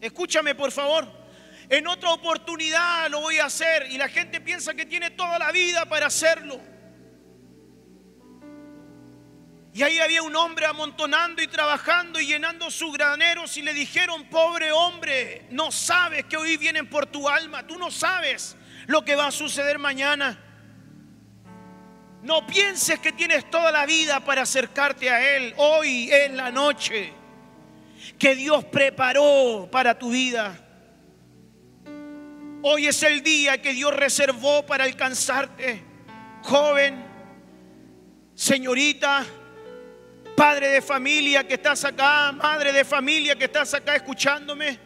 Escúchame por favor. En otra oportunidad lo voy a hacer. Y la gente piensa que tiene toda la vida para hacerlo. Y ahí había un hombre amontonando y trabajando y llenando sus graneros y le dijeron, pobre hombre, no sabes que hoy vienen por tu alma, tú no sabes lo que va a suceder mañana. No pienses que tienes toda la vida para acercarte a Él. Hoy es la noche que Dios preparó para tu vida. Hoy es el día que Dios reservó para alcanzarte. Joven, señorita, padre de familia que estás acá, madre de familia que estás acá escuchándome.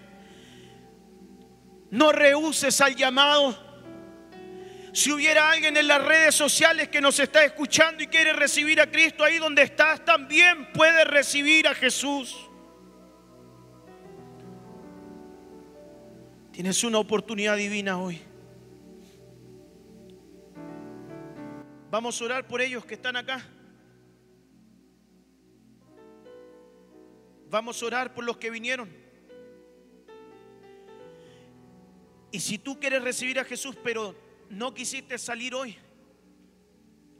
No rehuses al llamado. Si hubiera alguien en las redes sociales que nos está escuchando y quiere recibir a Cristo ahí donde estás, también puede recibir a Jesús. Tienes una oportunidad divina hoy. Vamos a orar por ellos que están acá. Vamos a orar por los que vinieron. Y si tú quieres recibir a Jesús, pero no quisiste salir hoy,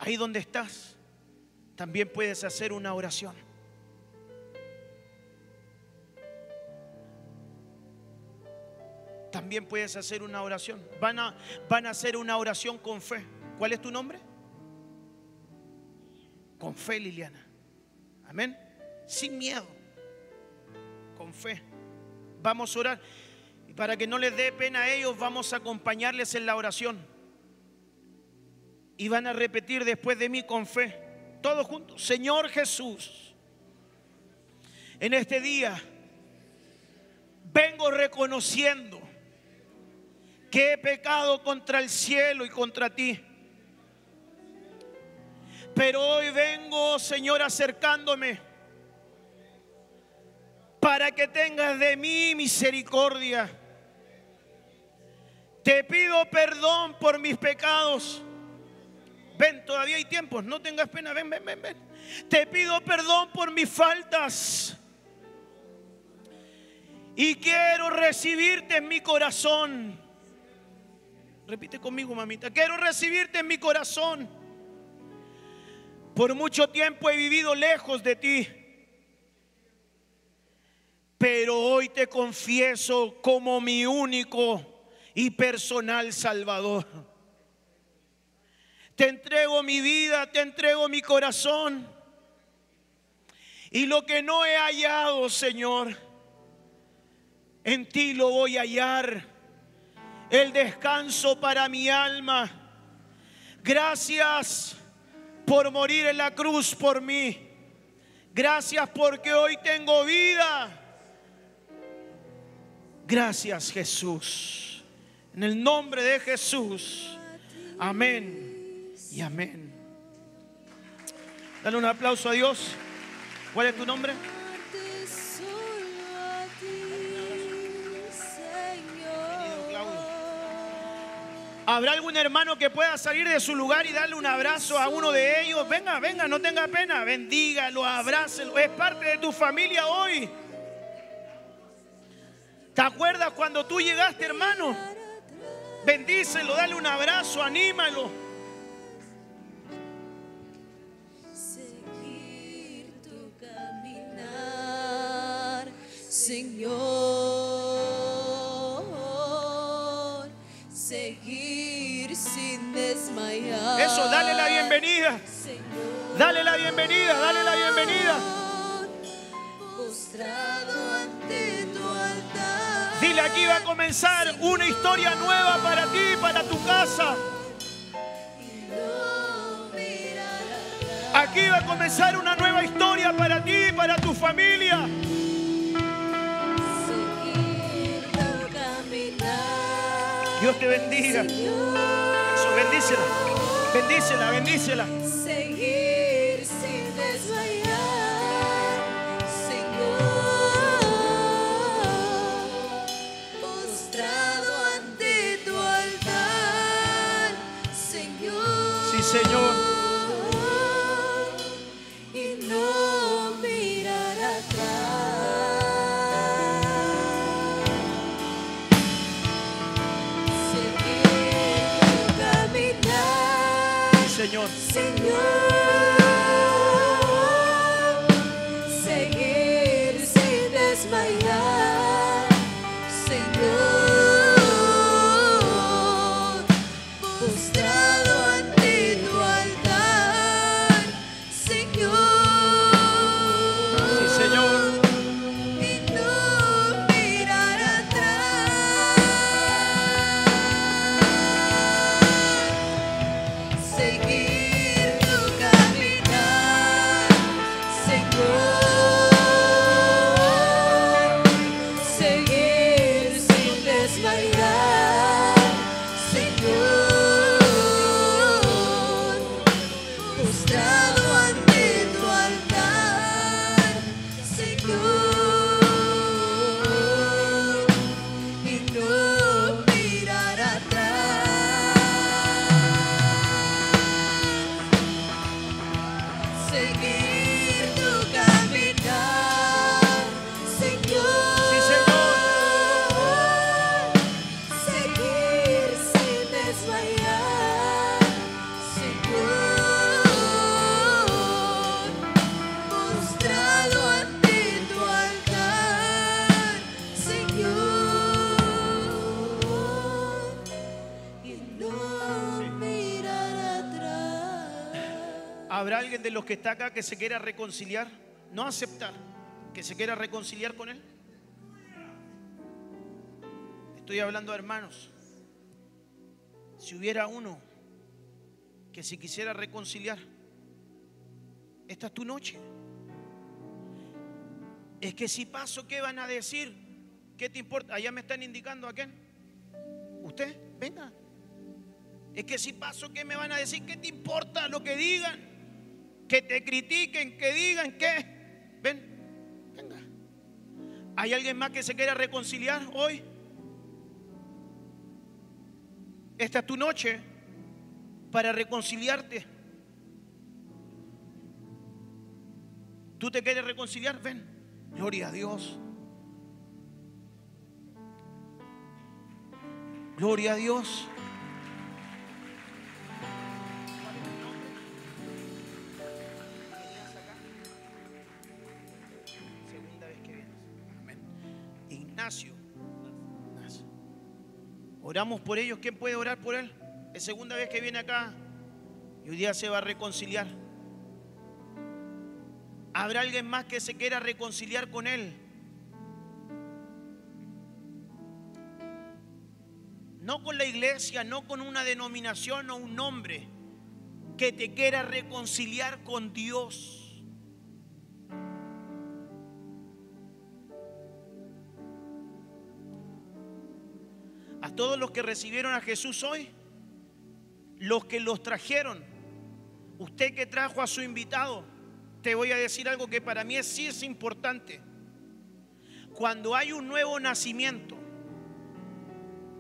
ahí donde estás, también puedes hacer una oración. También puedes hacer una oración. Van a, van a hacer una oración con fe. ¿Cuál es tu nombre? Con fe, Liliana. Amén. Sin miedo. Con fe. Vamos a orar. Y para que no les dé pena a ellos, vamos a acompañarles en la oración y van a repetir después de mí con fe, todos juntos, Señor Jesús, en este día vengo reconociendo que he pecado contra el cielo y contra ti. Pero hoy vengo, Señor, acercándome para que tengas de mí misericordia. Te pido perdón por mis pecados Ven, todavía hay tiempo, no tengas pena, ven, ven, ven, ven. Te pido perdón por mis faltas. Y quiero recibirte en mi corazón. Repite conmigo, mamita. Quiero recibirte en mi corazón. Por mucho tiempo he vivido lejos de ti. Pero hoy te confieso como mi único y personal Salvador. Te entrego mi vida, te entrego mi corazón. Y lo que no he hallado, Señor, en ti lo voy a hallar. El descanso para mi alma, Gracias por morir en la cruz por mí. Gracias porque hoy tengo vida. Gracias Jesús. En el nombre de Jesús. Amén y amén. Dale un aplauso a Dios. ¿Cuál es tu nombre? ¿Habrá algún hermano que pueda salir de su lugar y darle un abrazo a uno de ellos? Venga, venga, no tenga pena. Bendígalo, abrácelo. Es parte de tu familia hoy. ¿Te acuerdas cuando tú llegaste, hermano? Bendícelo, dale un abrazo, anímalo. Seguir tu caminar, Señor. Seguir desmayar. Eso, dale la bienvenida. Señor. Dale la bienvenida, dale la bienvenida. Postrado ante tu altar. Dile, aquí va a comenzar una historia nueva para ti, para tu casa. Aquí va a comenzar una nueva historia para ti, para tu familia. Dios te bendiga. Bendícela. Bendícela, bendícela. De los que está acá que se quiera reconciliar? No aceptar, que se quiera reconciliar con él. Estoy hablando hermanos. Si hubiera uno que se quisiera reconciliar, esta es tu noche. Es que si paso, ¿qué van a decir? ¿Qué te importa? Allá me están indicando a quién. Usted, venga. Es que si paso, ¿qué me van a decir? ¿Qué te importa lo que digan? Que te critiquen, que digan qué. Ven, venga. ¿Hay alguien más que se quiera reconciliar hoy? Esta es tu noche para reconciliarte. ¿Tú te quieres reconciliar? Ven. Gloria a Dios. Gloria a Dios. Oramos por ellos. ¿Quién puede orar por él? Es segunda vez que viene acá y hoy día se va a reconciliar. ¿Habrá alguien más que se quiera reconciliar con él? No con la iglesia, no con una denominación o un nombre, que te quiera reconciliar con Dios. Todos los que recibieron a Jesús hoy, los que los trajeron, usted que trajo a su invitado, te voy a decir algo que para mí sí es importante. Cuando hay un nuevo nacimiento,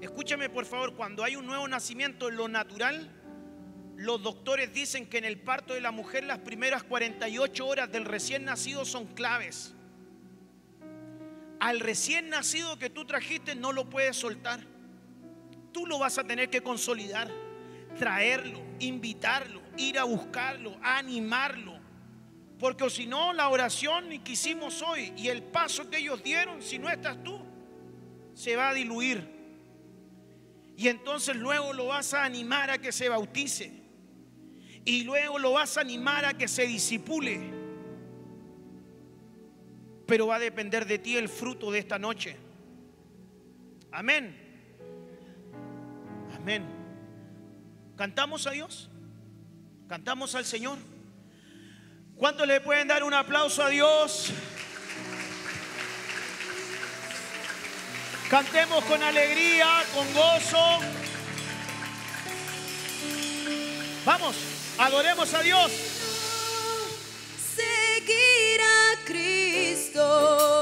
escúchame por favor, cuando hay un nuevo nacimiento, lo natural, los doctores dicen que en el parto de la mujer las primeras 48 horas del recién nacido son claves. Al recién nacido que tú trajiste no lo puedes soltar. Tú lo vas a tener que consolidar, traerlo, invitarlo, ir a buscarlo, animarlo. Porque si no, la oración que hicimos hoy y el paso que ellos dieron, si no estás tú, se va a diluir. Y entonces luego lo vas a animar a que se bautice. Y luego lo vas a animar a que se disipule. Pero va a depender de ti el fruto de esta noche. Amén. Amén. ¿Cantamos a Dios? ¿Cantamos al Señor? ¿Cuántos le pueden dar un aplauso a Dios? Cantemos con alegría, con gozo. Vamos, adoremos a Dios. Seguir a Cristo.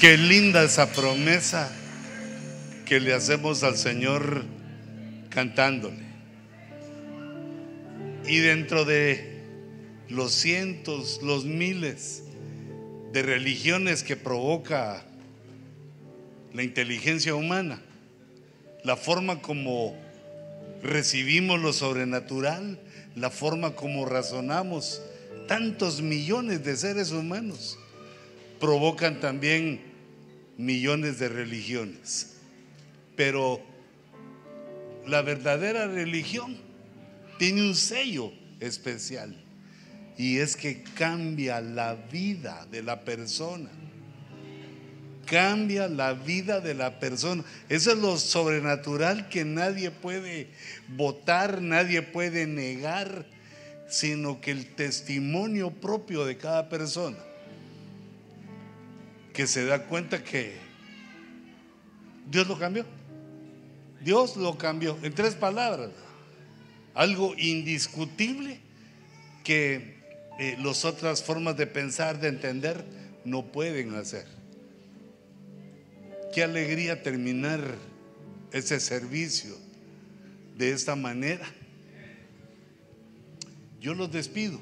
Qué linda esa promesa que le hacemos al Señor cantándole. Y dentro de los cientos, los miles de religiones que provoca la inteligencia humana, la forma como recibimos lo sobrenatural, la forma como razonamos, tantos millones de seres humanos provocan también millones de religiones. Pero la verdadera religión tiene un sello especial y es que cambia la vida de la persona. Cambia la vida de la persona. Eso es lo sobrenatural que nadie puede votar, nadie puede negar, sino que el testimonio propio de cada persona, que se da cuenta que Dios lo cambió. Dios lo cambió. En tres palabras. Algo indiscutible que eh, las otras formas de pensar, de entender, no pueden hacer. Qué alegría terminar ese servicio de esta manera. Yo los despido.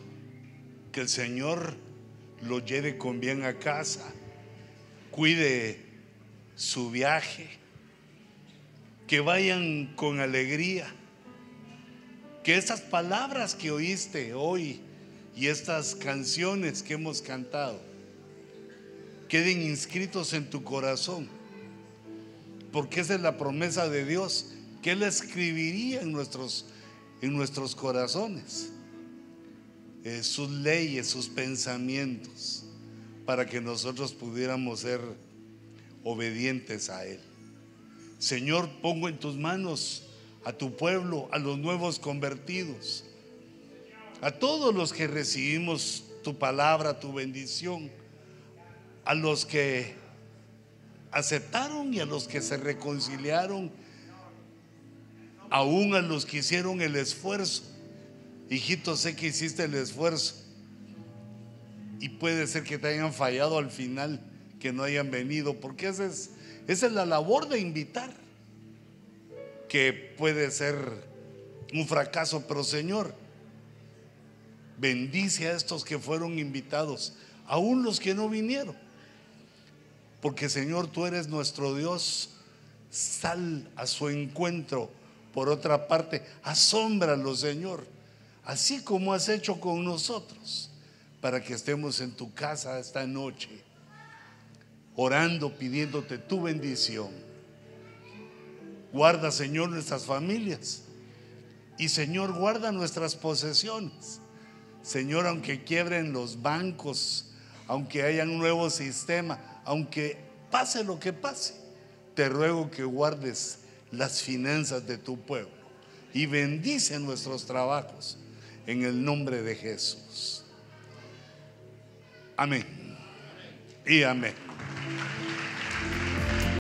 Que el Señor los lleve con bien a casa. Cuide su viaje. Que vayan con alegría. Que esas palabras que oíste hoy y estas canciones que hemos cantado queden inscritos en tu corazón. Porque esa es la promesa de Dios, que Él escribiría en nuestros, en nuestros corazones eh, sus leyes, sus pensamientos, para que nosotros pudiéramos ser obedientes a Él. Señor, pongo en tus manos a tu pueblo, a los nuevos convertidos, a todos los que recibimos tu palabra, tu bendición, a los que aceptaron y a los que se reconciliaron, aún a los que hicieron el esfuerzo. Hijito, sé que hiciste el esfuerzo y puede ser que te hayan fallado al final, que no hayan venido, porque esa es, es la labor de invitar, que puede ser un fracaso, pero Señor, bendice a estos que fueron invitados, aún los que no vinieron. Porque Señor, tú eres nuestro Dios. Sal a su encuentro. Por otra parte, asómbralo, Señor. Así como has hecho con nosotros. Para que estemos en tu casa esta noche. Orando, pidiéndote tu bendición. Guarda, Señor, nuestras familias. Y Señor, guarda nuestras posesiones. Señor, aunque quiebren los bancos, aunque haya un nuevo sistema, aunque pase lo que pase, te ruego que guardes las finanzas de tu pueblo y bendice nuestros trabajos en el nombre de Jesús. Amén. Y amén.